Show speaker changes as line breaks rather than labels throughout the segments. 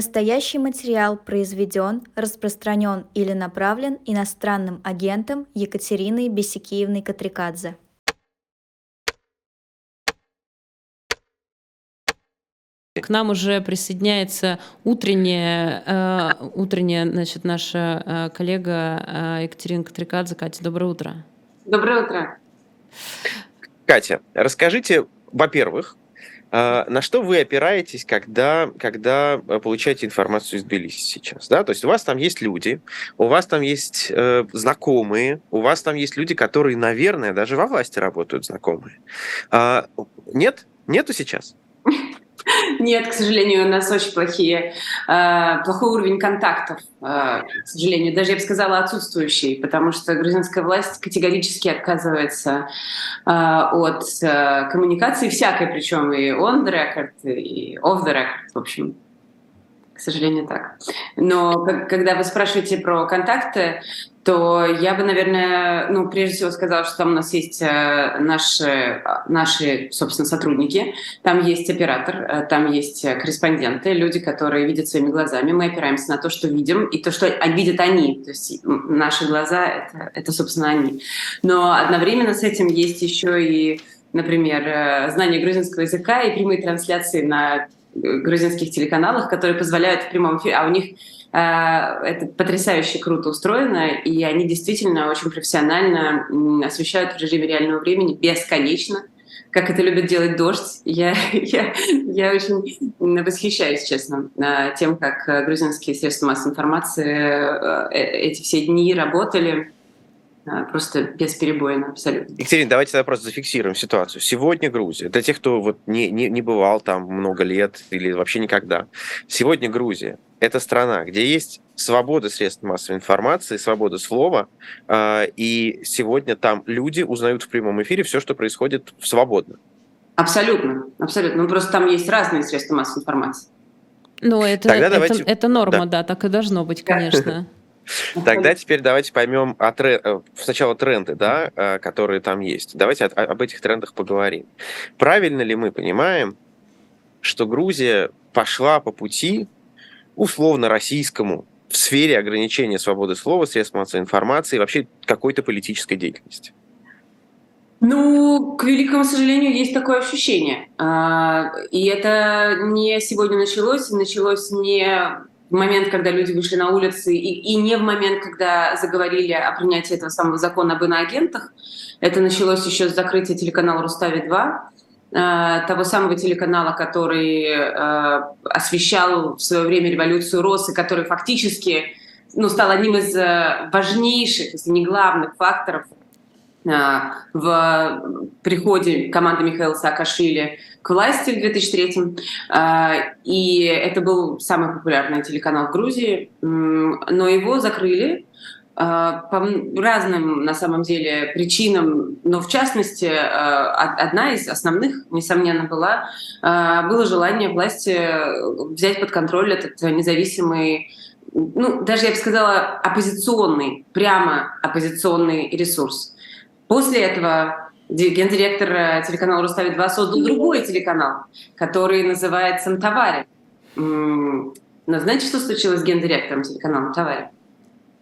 Настоящий материал произведен, распространен или направлен иностранным агентом Екатериной Бесикиевной Катрикадзе.
К нам уже присоединяется утренняя, э, утренняя значит, наша э, коллега э, Екатерина Катрикадзе. Катя, доброе утро.
Доброе утро.
Катя, расскажите, во-первых, на что вы опираетесь, когда, когда э, получаете информацию из Тбилиси сейчас? Да? То есть у вас там есть люди, у вас там есть э, знакомые, у вас там есть люди, которые, наверное, даже во власти работают знакомые. А, нет? Нету сейчас?
Нет, к сожалению, у нас очень плохие, э, плохой уровень контактов, э, к сожалению, даже я бы сказала отсутствующий, потому что грузинская власть категорически отказывается э, от коммуникации всякой, причем и on the record, и off the record, в общем. К сожалению, так. Но когда вы спрашиваете про контакты, то я бы, наверное, ну, прежде всего сказала, что там у нас есть э, наши, наши, собственно, сотрудники, там есть оператор, э, там есть корреспонденты, люди, которые видят своими глазами. Мы опираемся на то, что видим, и то, что видят они. То есть наши глаза это, — это, собственно, они. Но одновременно с этим есть еще и, например, э, знание грузинского языка и прямые трансляции на грузинских телеканалах, которые позволяют в прямом эфире, а у них Э, это потрясающе круто устроено, и они действительно очень профессионально освещают в режиме реального времени бесконечно, как это любит делать дождь. Я, я, я очень восхищаюсь, честно, э, тем, как грузинские средства массовой информации э, эти все дни работали просто бесперебойно, абсолютно.
Екатерина, давайте тогда просто зафиксируем ситуацию. Сегодня Грузия, для тех, кто вот не, не, не бывал там много лет или вообще никогда, сегодня Грузия это страна, где есть свобода средств массовой информации, свобода слова, а, и сегодня там люди узнают в прямом эфире все, что происходит свободно.
Абсолютно, абсолютно. Ну, просто там есть разные средства массовой информации.
Ну, это, Тогда это, давайте... это норма, да. да, так и должно быть, конечно.
Тогда теперь давайте поймем о трен... Э, сначала тренды, да, э, которые там есть. Давайте об этих трендах поговорим. Правильно ли мы понимаем, что Грузия пошла по пути условно российскому в сфере ограничения свободы слова, средств массовой информации и вообще какой-то политической деятельности?
Ну, к великому сожалению, есть такое ощущение. А, и это не сегодня началось, началось не в момент, когда люди вышли на улицы, и, и не в момент, когда заговорили о принятии этого самого закона об иноагентах. Это началось еще с закрытия телеканала «Рустави-2», Э, того самого телеканала, который э, освещал в свое время революцию РОС, и который фактически ну, стал одним из э, важнейших, если не главных факторов в приходе команды Михаила Саакашвили к власти в 2003 И это был самый популярный телеканал в Грузии, но его закрыли а, по разным, на самом деле, причинам, но в частности, а, одна из основных, несомненно, была, а, было желание власти взять под контроль этот независимый ну, даже я бы сказала, оппозиционный, прямо оппозиционный ресурс. После этого гендиректор телеканала «Рустави-2» создал другой телеканал, который называется «Мтавари». Но знаете, что случилось с гендиректором телеканала «Мтавари»?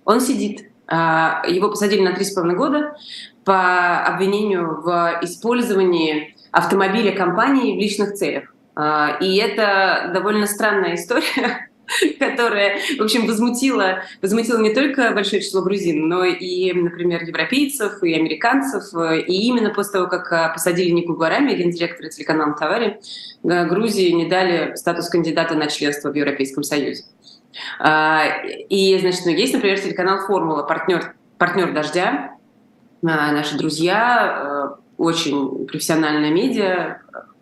Он сидит. А, его посадили на 3,5 года по обвинению в использовании автомобиля компании в личных целях. А, и это довольно странная история, которая, в общем, возмутила, возмутила не только большое число грузин, но и, например, европейцев и американцев. И именно после того, как посадили Нику Гуарами, гендиректора телеканала «Товари», Грузии не дали статус кандидата на членство в Европейском Союзе. А, и, значит, ну, есть, например, телеканал «Формула», партнер, партнер «Дождя», а, наши друзья, очень профессиональная медиа,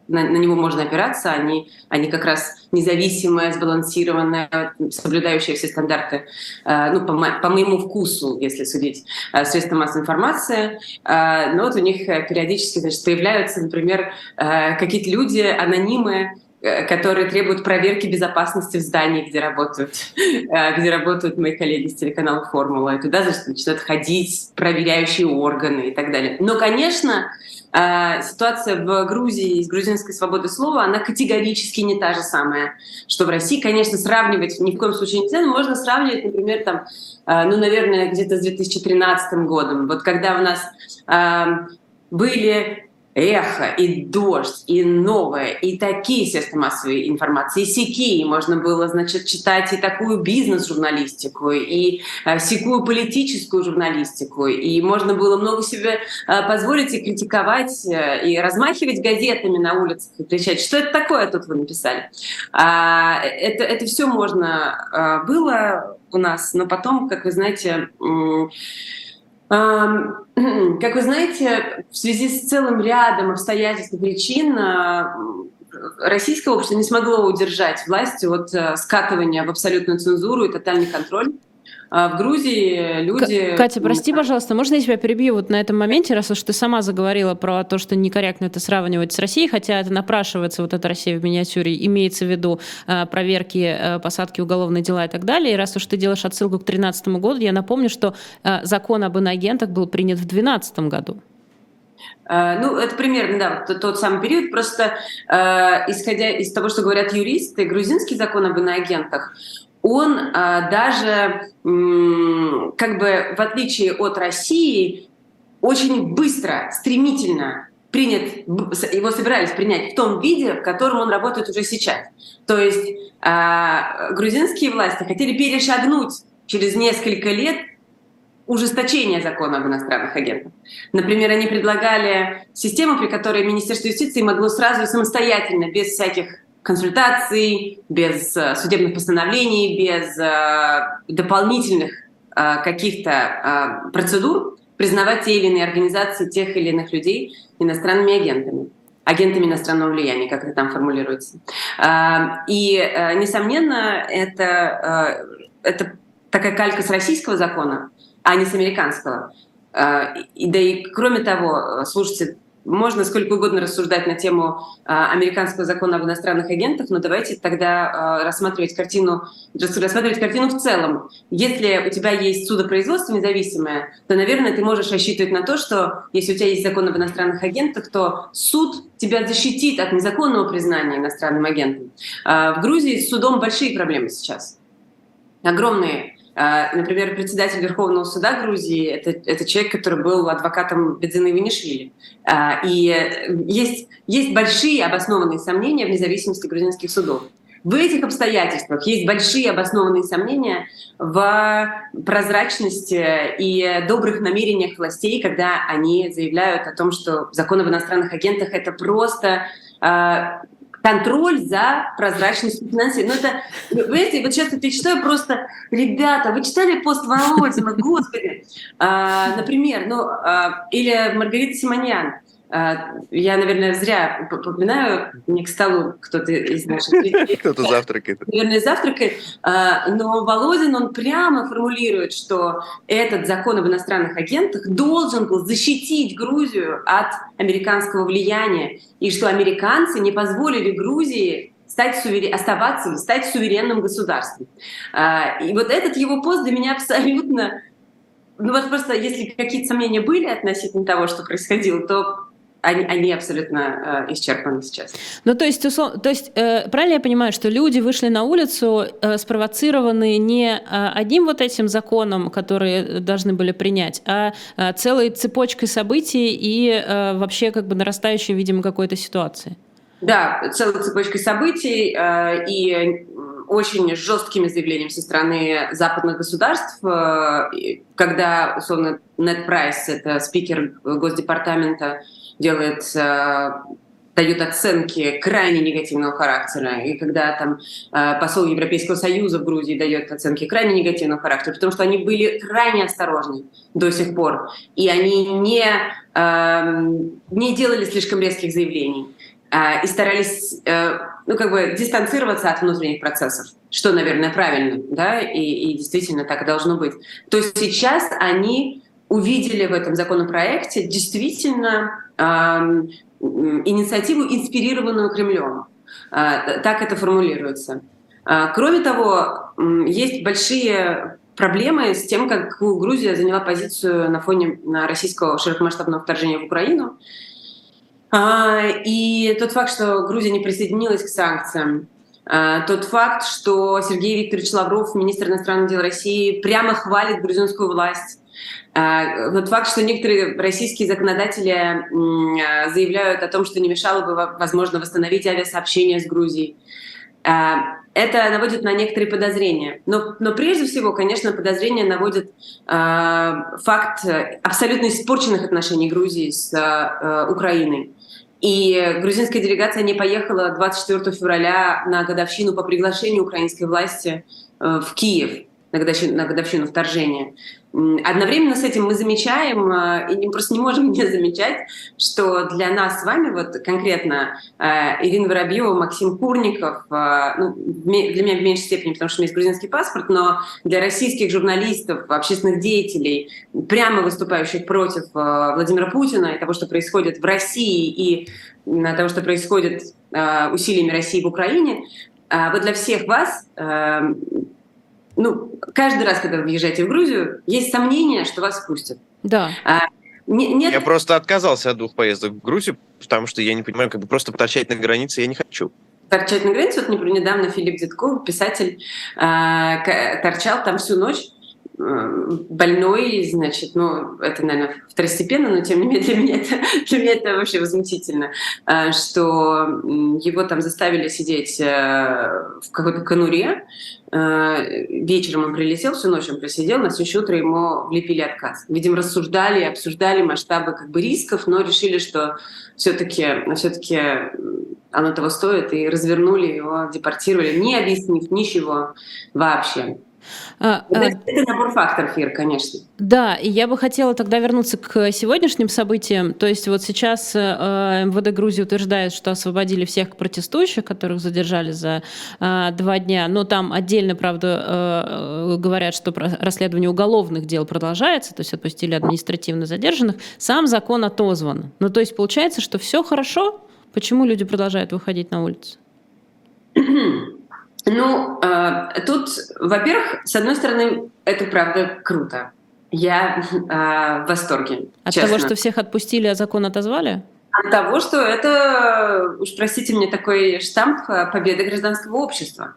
на, на него можно опираться, они, они как раз независимые, сбалансированные, соблюдающие все стандарты, э, ну, по, по моему вкусу, если судить, э, средства массовой информации. Э, но вот у них периодически значит, появляются, например, э, какие-то люди, анонимы, э, которые требуют проверки безопасности в здании, где работают, э, где работают мои коллеги с телеканала «Формула». И туда значит, начинают ходить проверяющие органы и так далее. Но, конечно, э, ситуация в Грузии с грузинской свободой слова, она категорически не та же самая, что в России. Конечно, сравнивать ни в коем случае нельзя, но можно сравнивать, например, там, ну, наверное, где-то с 2013 годом. Вот когда у нас были эхо, и дождь, и новое, и такие средства массовой информации, и сякие. Можно было, значит, читать и такую бизнес-журналистику, и э, всякую политическую журналистику, и можно было много себе э, позволить и критиковать, э, и размахивать газетами на улицах, и кричать, что это такое тут вы написали. А, это, это все можно было у нас, но потом, как вы знаете, как вы знаете, в связи с целым рядом обстоятельств и причин а, российское общество не смогло удержать власть от э, скатывания в абсолютную цензуру и тотальный контроль. А в Грузии люди...
Катя, прости, пожалуйста, можно я тебя перебью вот на этом моменте, раз уж ты сама заговорила про то, что некорректно это сравнивать с Россией, хотя это напрашивается, вот эта Россия в миниатюре, имеется в виду э, проверки, э, посадки, уголовные дела и так далее. И раз уж ты делаешь отсылку к 2013 году, я напомню, что э, закон об иноагентах был принят в 2012 году.
Ну, это примерно, да, тот, тот самый период. Просто uh, исходя из того, что говорят юристы, грузинский закон об иноагентах, он а, даже, как бы в отличие от России, очень быстро, стремительно принят, его собирались принять в том виде, в котором он работает уже сейчас. То есть а, грузинские власти хотели перешагнуть через несколько лет ужесточение закона об иностранных агентах. Например, они предлагали систему, при которой Министерство юстиции могло сразу самостоятельно, без всяких консультаций, без э, судебных постановлений, без э, дополнительных э, каких-то процедур признавать те или иные организации тех или иных людей иностранными агентами агентами иностранного влияния, как это там формулируется. И, несомненно, это, это такая калька с российского закона, а не с американского. И, да и кроме того, слушайте, можно сколько угодно рассуждать на тему э, американского закона об иностранных агентах, но давайте тогда э, рассматривать картину, рассматривать картину в целом. Если у тебя есть судопроизводство независимое, то, наверное, ты можешь рассчитывать на то, что если у тебя есть закон об иностранных агентах, то суд тебя защитит от незаконного признания иностранным агентом. Э, в Грузии с судом большие проблемы сейчас. Огромные а, например, председатель Верховного суда Грузии это, это человек, который был адвокатом Бедзины Винишвили. А, и есть, есть большие обоснованные сомнения в независимости грузинских судов. В этих обстоятельствах есть большие обоснованные сомнения в прозрачности и добрых намерениях властей, когда они заявляют о том, что закон об иностранных агентах это просто а, контроль за прозрачностью финансирования. Ну, это, вы знаете, вот сейчас это читаю просто, ребята, вы читали пост Володина, господи, а, например, ну, а, или Маргарита Симоньян, я, наверное, зря попоминаю, не к столу кто-то из наших
Кто-то завтракает.
Наверное, завтракает. А, но Володин, он прямо формулирует, что этот закон об иностранных агентах должен был защитить Грузию от американского влияния, и что американцы не позволили Грузии стать суверен... оставаться, стать суверенным государством. А, и вот этот его пост для меня абсолютно ну вот просто, если какие-то сомнения были относительно того, что происходило, то они, они абсолютно э, исчерпаны сейчас.
Ну, то есть, услов... то есть э, правильно я понимаю, что люди вышли на улицу, э, спровоцированные не э, одним вот этим законом, которые должны были принять, а э, целой цепочкой событий и э, вообще как бы нарастающей, видимо, какой-то ситуации?
Да, целой цепочкой событий э, и очень жесткими заявлениями со стороны западных государств, э, когда, условно, Нед Прайс, это спикер Госдепартамента, делает э, дают оценки крайне негативного характера. И когда там э, посол Европейского Союза в Грузии дает оценки крайне негативного характера, потому что они были крайне осторожны до сих пор, и они не, эм, не делали слишком резких заявлений э, и старались ну, как бы дистанцироваться от внутренних процессов, что, наверное, правильно, да, и, и действительно так должно быть. То есть сейчас они увидели в этом законопроекте действительно э, инициативу, инспирированную Кремлем. Так это формулируется. Кроме того, есть большие проблемы с тем, как Грузия заняла позицию на фоне российского широкомасштабного вторжения в Украину. И тот факт, что Грузия не присоединилась к санкциям, тот факт, что Сергей Викторович Лавров, министр иностранных дел России, прямо хвалит грузинскую власть, тот факт, что некоторые российские законодатели заявляют о том, что не мешало бы, возможно, восстановить авиасообщение с Грузией это наводит на некоторые подозрения. Но, но прежде всего, конечно, подозрения наводит э, факт абсолютно испорченных отношений Грузии с э, Украиной. И грузинская делегация не поехала 24 февраля на годовщину по приглашению украинской власти э, в Киев на годовщину, на годовщину вторжения. Одновременно с этим мы замечаем, э, и просто не можем не замечать, что для нас с вами, вот конкретно э, Ирина Воробьева, Максим Курников, э, ну, для меня в меньшей степени, потому что у меня есть грузинский паспорт, но для российских журналистов, общественных деятелей, прямо выступающих против Владимира Путина и того, что происходит в России, и того, что происходит усилиями России в Украине, вот для всех вас ну, каждый раз, когда вы въезжаете в Грузию, есть сомнение, что вас пустят.
Да.
А, не, нет...
Я просто отказался от двух поездок в Грузию, потому что я не понимаю, как бы просто торчать на границе я не хочу.
Торчать на границе, вот, недавно Филипп Дедков, писатель, э, торчал там всю ночь, больной, значит, ну, это, наверное, второстепенно, но тем не менее для меня это, для меня это вообще возмутительно, а, что его там заставили сидеть э, в какой-то конуре, вечером он прилетел, всю ночь он просидел, на следующее утро ему влепили отказ. Видимо, рассуждали, обсуждали масштабы как бы рисков, но решили, что все-таки все оно того стоит, и развернули его, депортировали, не объяснив ничего вообще. А, а, это набор факторов, Ир, конечно.
Да, и я бы хотела тогда вернуться к сегодняшним событиям. То есть вот сейчас э, МВД Грузии утверждает, что освободили всех протестующих, которых задержали за э, два дня. Но там отдельно, правда, э, говорят, что расследование уголовных дел продолжается, то есть отпустили административно задержанных. Сам закон отозван. Ну то есть получается, что все хорошо. Почему люди продолжают выходить на улицу?
Ну, э, тут, во-первых, с одной стороны, это правда круто. Я э, в восторге.
От честно. того, что всех отпустили, а закон отозвали?
От того, что это, уж простите мне, такой штамп э, победы гражданского общества.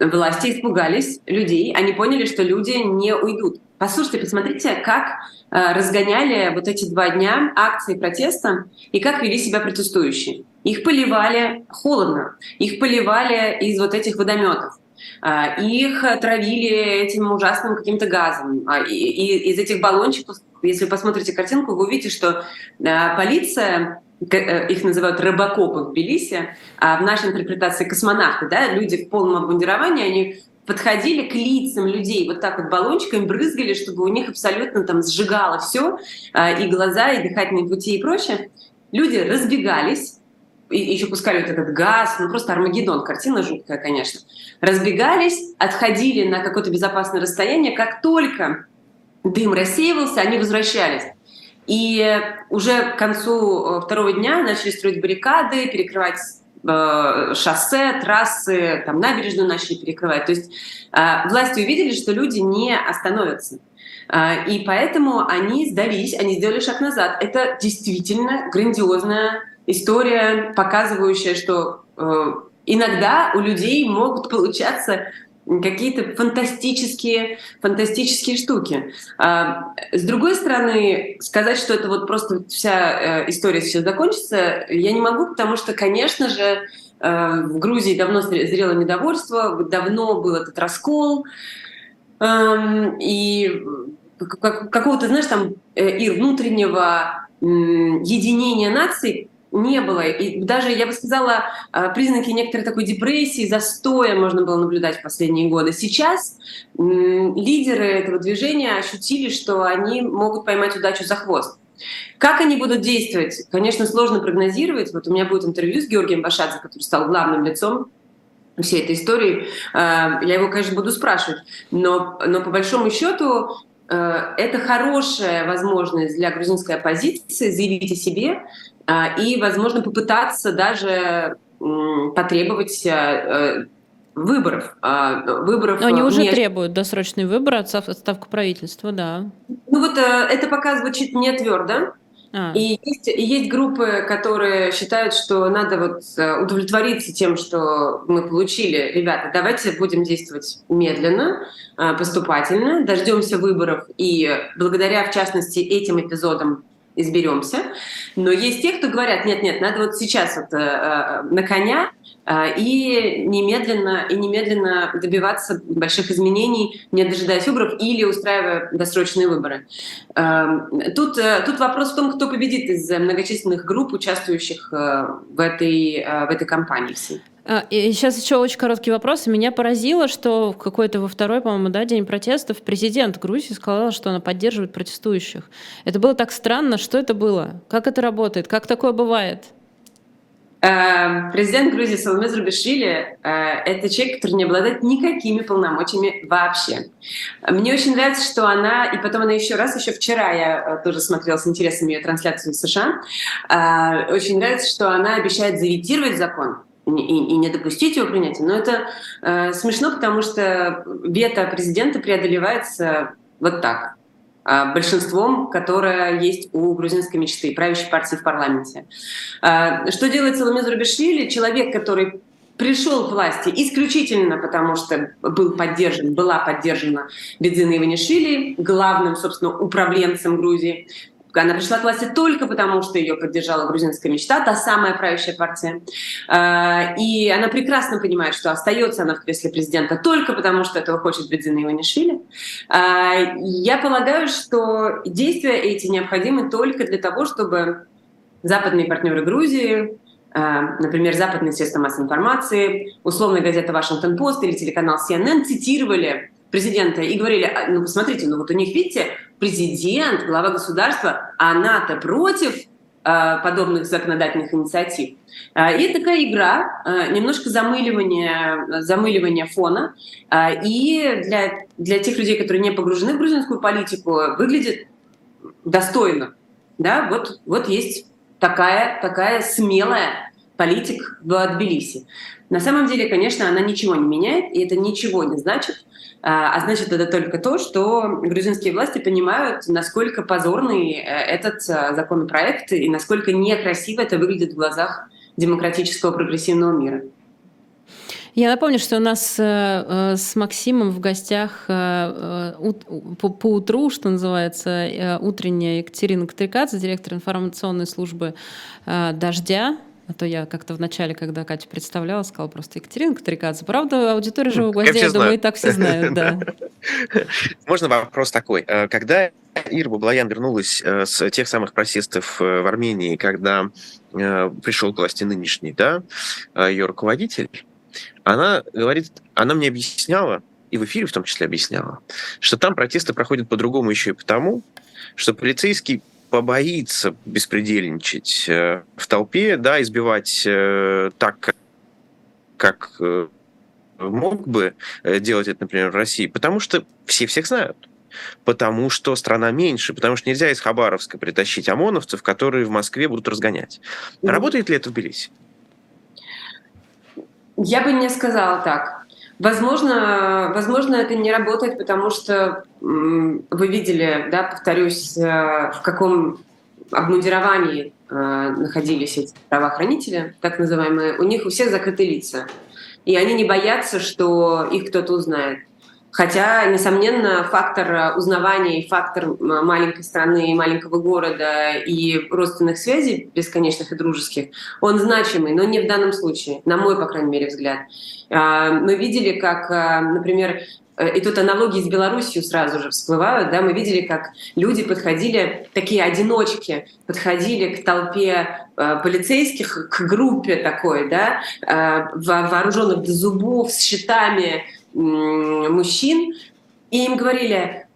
Власти испугались людей, они поняли, что люди не уйдут. Послушайте, посмотрите, как э, разгоняли вот эти два дня акции протеста и как вели себя протестующие. Их поливали холодно, их поливали из вот этих водометов. А, их травили этим ужасным каким-то газом. А, и из этих баллончиков, если посмотрите картинку, вы увидите, что а, полиция э, их называют рыбакопы в Тбилиси, а в нашей интерпретации космонавты, да, люди в полном обмундировании, они подходили к лицам людей вот так вот баллончиками, брызгали, чтобы у них абсолютно там сжигало все, и глаза, и дыхательные пути и прочее. Люди разбегались, и еще пускали вот этот газ, ну просто Армагеддон, картина жуткая, конечно. Разбегались, отходили на какое-то безопасное расстояние, как только дым рассеивался, они возвращались. И уже к концу э, второго дня начали строить баррикады, перекрывать э, шоссе, трассы, там набережную начали перекрывать. То есть э, власти увидели, что люди не остановятся. Э, и поэтому они сдались, они сделали шаг назад. Это действительно грандиозная история, показывающая, что иногда у людей могут получаться какие-то фантастические, фантастические штуки. А, с другой стороны, сказать, что это вот просто вся э, история сейчас закончится, я не могу, потому что, конечно же, э, в Грузии давно зрело недовольство, давно был этот раскол, эм, и какого-то, знаешь, там, и внутреннего единения наций не было. И даже, я бы сказала, а, признаки некоторой такой депрессии, застоя можно было наблюдать в последние годы. Сейчас лидеры этого движения ощутили, что они могут поймать удачу за хвост. Как они будут действовать, конечно, сложно прогнозировать. Вот у меня будет интервью с Георгием Башадзе, который стал главным лицом всей этой истории. А, я его, конечно, буду спрашивать. Но, но по большому счету э, это хорошая возможность для грузинской оппозиции заявить о себе, и, возможно, попытаться даже потребовать выборов. выборов
Но они уже не... требуют досрочный выбор, отставку правительства, да.
Ну вот это пока звучит не твердо. А. И есть, есть группы, которые считают, что надо вот э, удовлетвориться тем, что мы получили. Ребята, давайте будем действовать медленно, э, поступательно, дождемся выборов и благодаря, в частности, этим эпизодам изберемся. Но есть те, кто говорят, нет-нет, надо вот сейчас вот, э, э, на коня э, и немедленно, и немедленно добиваться больших изменений, не дожидаясь выборов или устраивая досрочные выборы. Э, тут, э, тут вопрос в том, кто победит из многочисленных групп, участвующих э, в, этой, э, в этой кампании всей.
А, и сейчас еще очень короткий вопрос. Меня поразило, что в какой-то во второй, по-моему, да, день протестов президент Грузии сказал, что она поддерживает протестующих. Это было так странно. Что это было? Как это работает? Как такое бывает?
Э, президент Грузии Саломе Зурбишвили э, — это человек, который не обладает никакими полномочиями вообще. Мне очень нравится, что она, и потом она еще раз, еще вчера я э, тоже смотрела с интересом ее трансляцию в США, очень нравится, что она обещает заветировать закон, и, и не допустить его принятия. Но это э, смешно, потому что вето президента преодолевается вот так э, большинством, которое есть у грузинской мечты, правящей партии в парламенте. Э, что делает Соломе Зурбишвили? Человек, который пришел к власти исключительно потому, что был поддержан, была поддержана Бедзина Иванишвили, главным, собственно, управленцем Грузии, она пришла к власти только потому, что ее поддержала грузинская мечта, та самая правящая партия. А, и она прекрасно понимает, что остается она в кресле президента только потому, что этого хочет Бедзина Иванишвили. А, я полагаю, что действия эти необходимы только для того, чтобы западные партнеры Грузии, а, например, западные средства массовой информации, условная газета «Вашингтон-Пост» или телеканал CNN цитировали президента и говорили, ну посмотрите, ну вот у них, видите, президент, глава государства, а НАТО против э, подобных законодательных инициатив. Э, и такая игра, э, немножко замыливание, замыливание фона. И для, для тех людей, которые не погружены в грузинскую политику, выглядит достойно. Да, вот, вот есть такая, такая смелая политик в Тбилиси. На самом деле, конечно, она ничего не меняет, и это ничего не значит. А, а значит, это только то, что грузинские власти понимают, насколько позорный э, этот э, законопроект и насколько некрасиво это выглядит в глазах демократического прогрессивного мира.
Я напомню, что у нас э, с Максимом в гостях по, утру, что называется, утренняя Екатерина Катрикадзе, директор информационной службы «Дождя». А то я как-то в начале, когда Катя представляла, сказала просто Екатерина Катрикадзе. Правда, аудитория живого гвоздя, я, я думаю, и так все знают, да.
Можно вопрос такой. Э, когда Ира Баблоян вернулась э, с тех самых протестов э, в Армении, когда пришел к власти нынешний, да, ее руководитель, она говорит, она мне объясняла, и в эфире в том числе объясняла, что там протесты проходят по-другому еще и потому, что полицейский побоится беспредельничать э, в толпе, да, избивать э, так, как э, мог бы делать это, например, в России, потому что все всех знают потому что страна меньше, потому что нельзя из Хабаровска притащить ОМОНовцев, которые в Москве будут разгонять. Работает ли это в Тбилиси?
Я бы не сказала так. Возможно, возможно, это не работает, потому что вы видели, да, повторюсь, э, в каком обмундировании э, находились эти правоохранители, так называемые. У них у всех закрыты лица. И они не боятся, что их кто-то узнает. Хотя, несомненно, фактор э, узнавания и фактор маленькой страны, маленького города и родственных связей, бесконечных и дружеских, он значимый, но не в данном случае, на мой, по крайней мере, взгляд. А, мы видели, как, э, например, э, и тут аналогии с Белоруссией сразу же всплывают, да, мы видели, как люди подходили, такие одиночки, подходили к толпе э, полицейских, к группе такой, да, э, вооруженных до зубов, с щитами, мужчин, и им говорили,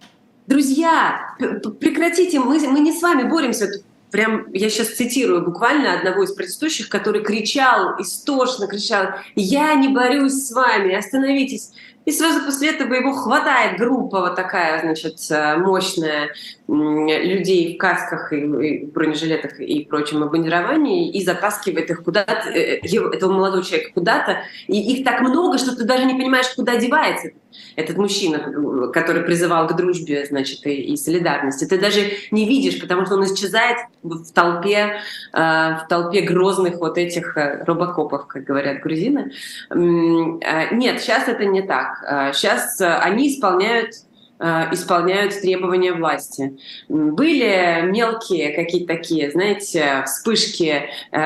друзья, прекратите, мы, мы не с вами боремся, прям, я сейчас цитирую буквально одного из протестующих, который кричал, истошно кричал, я не борюсь с вами, остановитесь. И сразу после этого его хватает группа вот такая, значит, э, мощная людей в касках и бронежилетах и прочем обмундировании и затаскивает их куда-то, э, этого молодого человека куда-то, и их так много, что ты даже не понимаешь, куда девается этот мужчина, который призывал к дружбе, значит, и, и солидарности. Ты даже не видишь, потому что он исчезает в толпе, э, в толпе грозных вот этих э, робокопов, как говорят грузины. Э, нет, сейчас это не так. Сейчас они исполняют Э, исполняют требования власти. Были мелкие какие-то такие, знаете, вспышки э,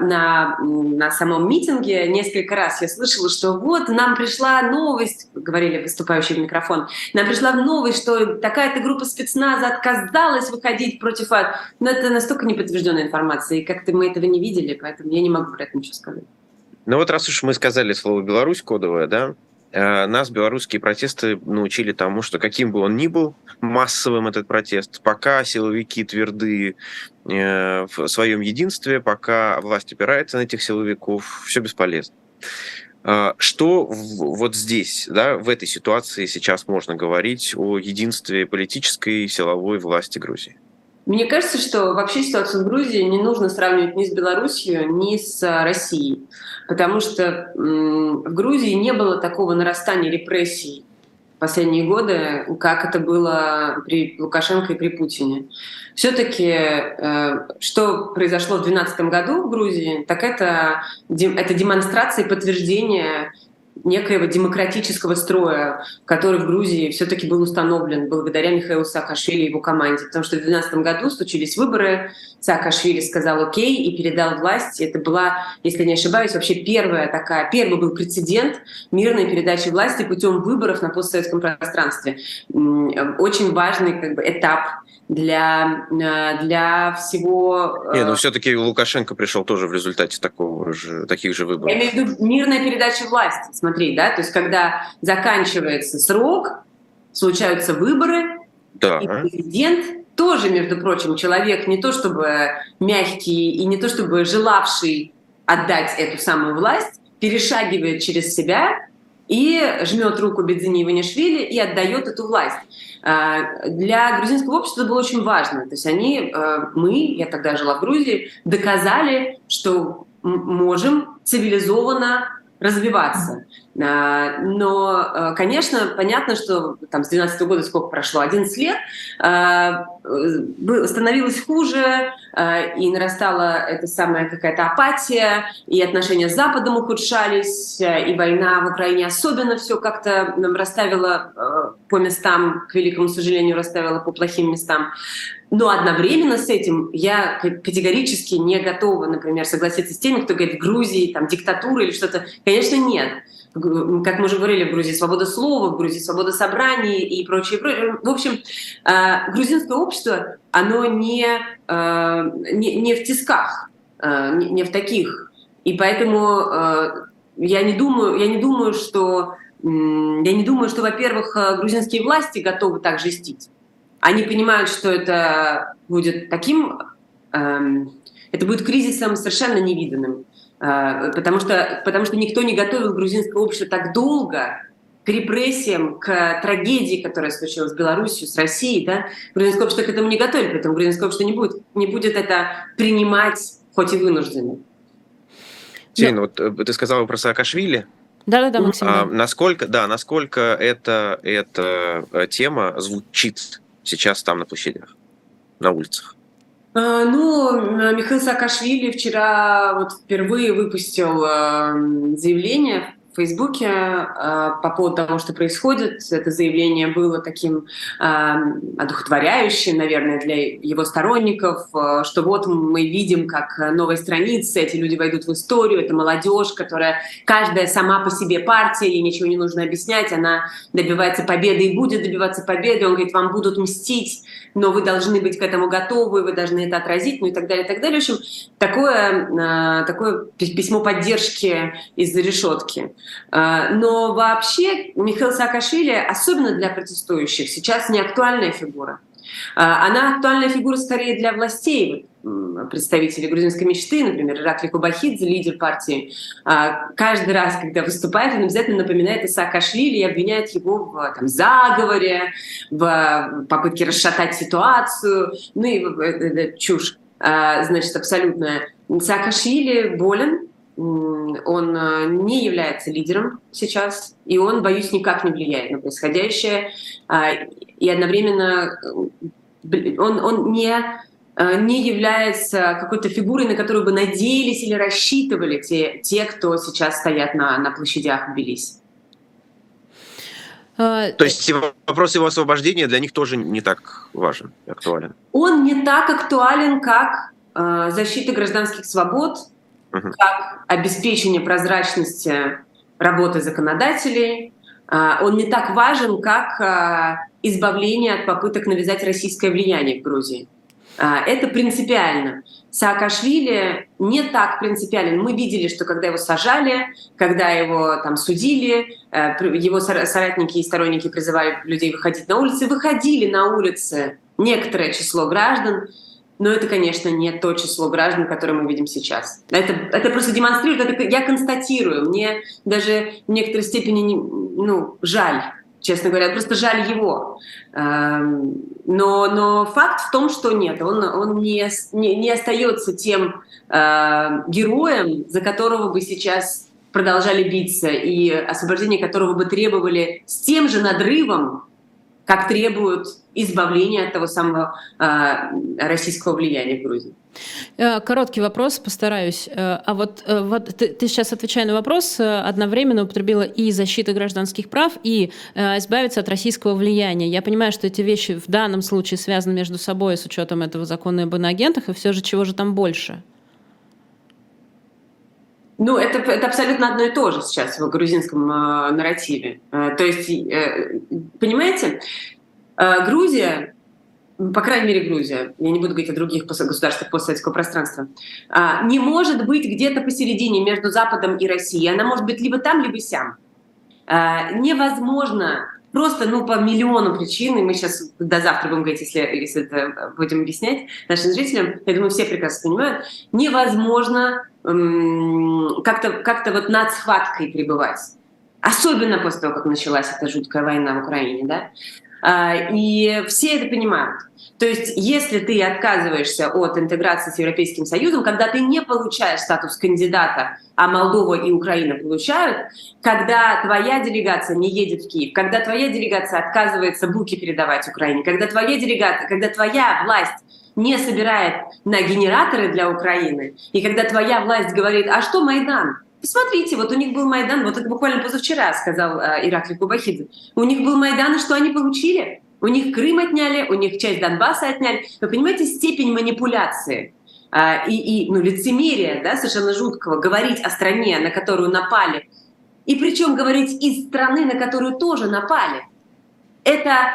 на, на самом митинге. Несколько раз я слышала, что вот нам пришла новость, говорили выступающие в микрофон, нам пришла новость, что такая-то группа спецназа отказалась выходить против ад. Но это настолько неподтвержденная информация, и как-то мы этого не видели, поэтому я не могу про это ничего сказать.
Ну вот раз уж мы сказали слово «Беларусь» кодовое, да, Э, нас белорусские протесты научили тому, что каким бы он ни был массовым этот протест, пока силовики тверды э, в своем единстве, пока власть опирается на этих силовиков, все бесполезно. Э, что вот здесь, да, в этой ситуации сейчас можно говорить о единстве политической и силовой власти Грузии?
Мне кажется, что вообще ситуацию в Грузии не нужно сравнивать ни с Белоруссией, ни с Россией потому что в Грузии не было такого нарастания репрессий в последние годы, как это было при Лукашенко и при Путине. Все-таки э, что произошло в 2012 году в Грузии, так это, это демонстрация и подтверждение некоего демократического строя, который в Грузии все-таки был установлен благодаря Михаилу Саакашвили и его команде. Потому что в 2012 году случились выборы, Саакашвили сказал «Окей» и передал власть. Это была, если не ошибаюсь, вообще первая такая, первый был прецедент мирной передачи власти путем выборов на постсоветском пространстве. Очень важный как бы, этап для, э, для всего...
Не, но ну, все-таки Лукашенко пришел тоже в результате такого же, таких же выборов.
Я имею в виду мирная передача власти, смотри, да, то есть когда заканчивается срок, случаются выборы, да. и президент тоже, между прочим, человек не то чтобы мягкий и не то чтобы желавший отдать эту самую власть, перешагивает через себя и жмет руку Бедзини Иванишвили и отдает эту власть. А, для грузинского общества это было очень важно. То есть они, э, мы, я тогда жила в Грузии, доказали, что можем цивилизованно развиваться. А, но, э, конечно, понятно, что там с 2012 года сколько прошло, 11 лет, а, становилось хуже, а, и нарастала эта самая какая-то апатия, и отношения с Западом ухудшались, и война в Украине особенно все как-то расставила э, по местам, к великому сожалению, расставила по плохим местам. Но одновременно с этим я категорически не готова, например, согласиться с теми, кто говорит, в Грузии там диктатура или что-то. Конечно, нет как мы уже говорили, в Грузии свобода слова, в Грузии свобода собраний и прочее. прочее. В общем, э, грузинское общество, оно не, э, не, не в тисках, э, не в таких. И поэтому я не думаю, я не думаю, что я не думаю, что, во-первых, грузинские власти готовы так жестить. Они понимают, что это будет таким, эм, это будет кризисом совершенно невиданным. А, потому что, потому что никто не готовил грузинское общество так долго к репрессиям, к трагедии, которая случилась с Беларусью, с Россией. Да? Грузинское общество к этому не готовили, поэтому грузинское общество не будет, не будет это принимать, хоть и вынужденно.
Тень, да. вот э, ты сказала про Саакашвили.
Да-да-да, Максим. А,
насколько, да, насколько эта, эта э, тема звучит сейчас там на площадях, на улицах?
А, ну, Михаил Саакашвили вчера вот впервые выпустил эм, заявление в Фейсбуке э, по поводу того, что происходит. Это заявление было таким э, одухотворяющим, наверное, для его сторонников, э, что вот мы видим, как новые страницы, эти люди войдут в историю, это молодежь, которая каждая сама по себе партия, ей ничего не нужно объяснять, она добивается победы и будет добиваться победы. Он говорит, вам будут мстить, но вы должны быть к этому готовы, вы должны это отразить, ну и так далее, и так далее. В общем, такое, такое письмо поддержки из-за решетки. Э, но вообще Михаил Саакашвили, особенно для протестующих, сейчас не актуальная фигура. Э, она актуальная фигура скорее для властей представители грузинской мечты, например, Иракли Кубахидзе, лидер партии, а, каждый раз, когда выступает, он обязательно напоминает Исаакашвили и обвиняет его в там, заговоре, в попытке расшатать ситуацию, ну и это чушь, значит, абсолютная. Саакашвили болен, он э, не является лидером сейчас, и он, боюсь, никак не влияет на происходящее. А, и одновременно э, он, он не, э, не является какой-то фигурой, на которую бы надеялись или рассчитывали те, те кто сейчас стоят на, на площадях в Тбилиси.
А, То есть вопрос его освобождения для них тоже не так важен, актуален?
Он не так актуален, как э, защита гражданских свобод, как обеспечение прозрачности работы законодателей. А, он не так важен, как а, избавление от попыток навязать российское влияние в Грузии. А, это принципиально. Саакашвили не так принципиален. Мы видели, что когда его сажали, когда его там судили, э, его соратники и сторонники призывали людей выходить на улицы, выходили на улицы некоторое число граждан, но это, конечно, не то число граждан, которое мы видим сейчас. Это, это просто демонстрирует, это я констатирую. Мне даже в некоторой степени не, ну, жаль, честно говоря, просто жаль его. Эм, но, но факт в том, что нет, он, он не, не, не остается тем э, героем, за которого бы сейчас продолжали биться, и освобождение которого бы требовали с тем же надрывом, как требуют избавления от того самого э, российского влияния в Грузии.
Э, короткий вопрос, постараюсь. Э, а вот, э, вот ты, ты сейчас, отвечая на вопрос, одновременно употребила и защиту гражданских прав, и избавиться от российского влияния. Я понимаю, что эти вещи в данном случае связаны между собой с учетом этого закона об иноагентах, и все же чего же там больше?
Ну, это, это абсолютно одно и то же сейчас в грузинском э, нарративе. Э, то есть, э, понимаете, э, Грузия, по крайней мере Грузия, я не буду говорить о других государствах постсоветского пространства, э, не может быть где-то посередине между Западом и Россией. Она может быть либо там, либо сям. Э, невозможно просто, ну, по миллиону причин, и мы сейчас до завтра будем говорить, если, если это будем объяснять нашим зрителям, я думаю, все прекрасно понимают, невозможно эм, как-то как вот над схваткой пребывать. Особенно после того, как началась эта жуткая война в Украине, да? А, и все это понимают. То есть, если ты отказываешься от интеграции с Европейским Союзом, когда ты не получаешь статус кандидата, а Молдова и Украина получают, когда твоя делегация не едет в Киев, когда твоя делегация отказывается буки передавать Украине, когда твоя делегация, когда твоя власть не собирает на генераторы для Украины, и когда твоя власть говорит, а что Майдан? Посмотрите, вот у них был Майдан, вот это буквально позавчера сказал э, Ираклий Кубахидзе. У них был Майдан, и что они получили? У них Крым отняли, у них часть Донбасса отняли. Вы понимаете степень манипуляции э, и, и ну, лицемерия, да, совершенно жуткого, говорить о стране, на которую напали, и причем говорить из страны, на которую тоже напали. Это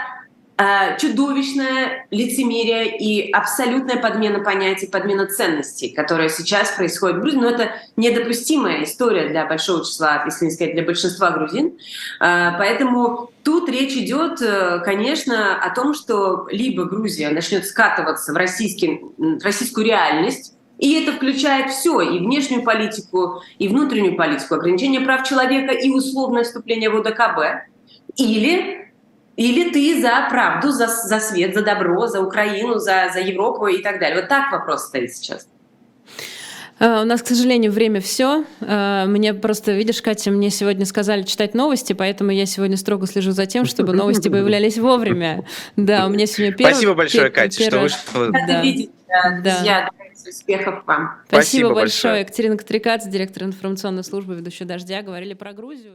чудовищное лицемерие и абсолютная подмена понятий, подмена ценностей, которая сейчас происходит в Грузии. Но это недопустимая история для большого числа, если не сказать, для большинства грузин. Э, поэтому тут речь идет, э, конечно, о том, что либо Грузия начнет скатываться в, российский, в российскую реальность, и это включает все, и внешнюю политику, и внутреннюю политику, ограничение прав человека и условное вступление в ОДКБ. Или или ты за правду, за, за свет, за добро, за Украину, за, за Европу и так далее? Вот так вопрос стоит сейчас.
Uh, у нас, к сожалению, время все. Uh, мне просто, видишь, Катя, мне сегодня сказали читать новости, поэтому я сегодня строго слежу за тем, чтобы новости появлялись вовремя. Да, у меня сегодня
первый... Спасибо большое, Катя, что вышла.
Да. видеть, друзья. Успехов вам.
Спасибо, Спасибо большое. Екатерина Катрикац, директор информационной службы «Ведущая дождя», говорили про Грузию.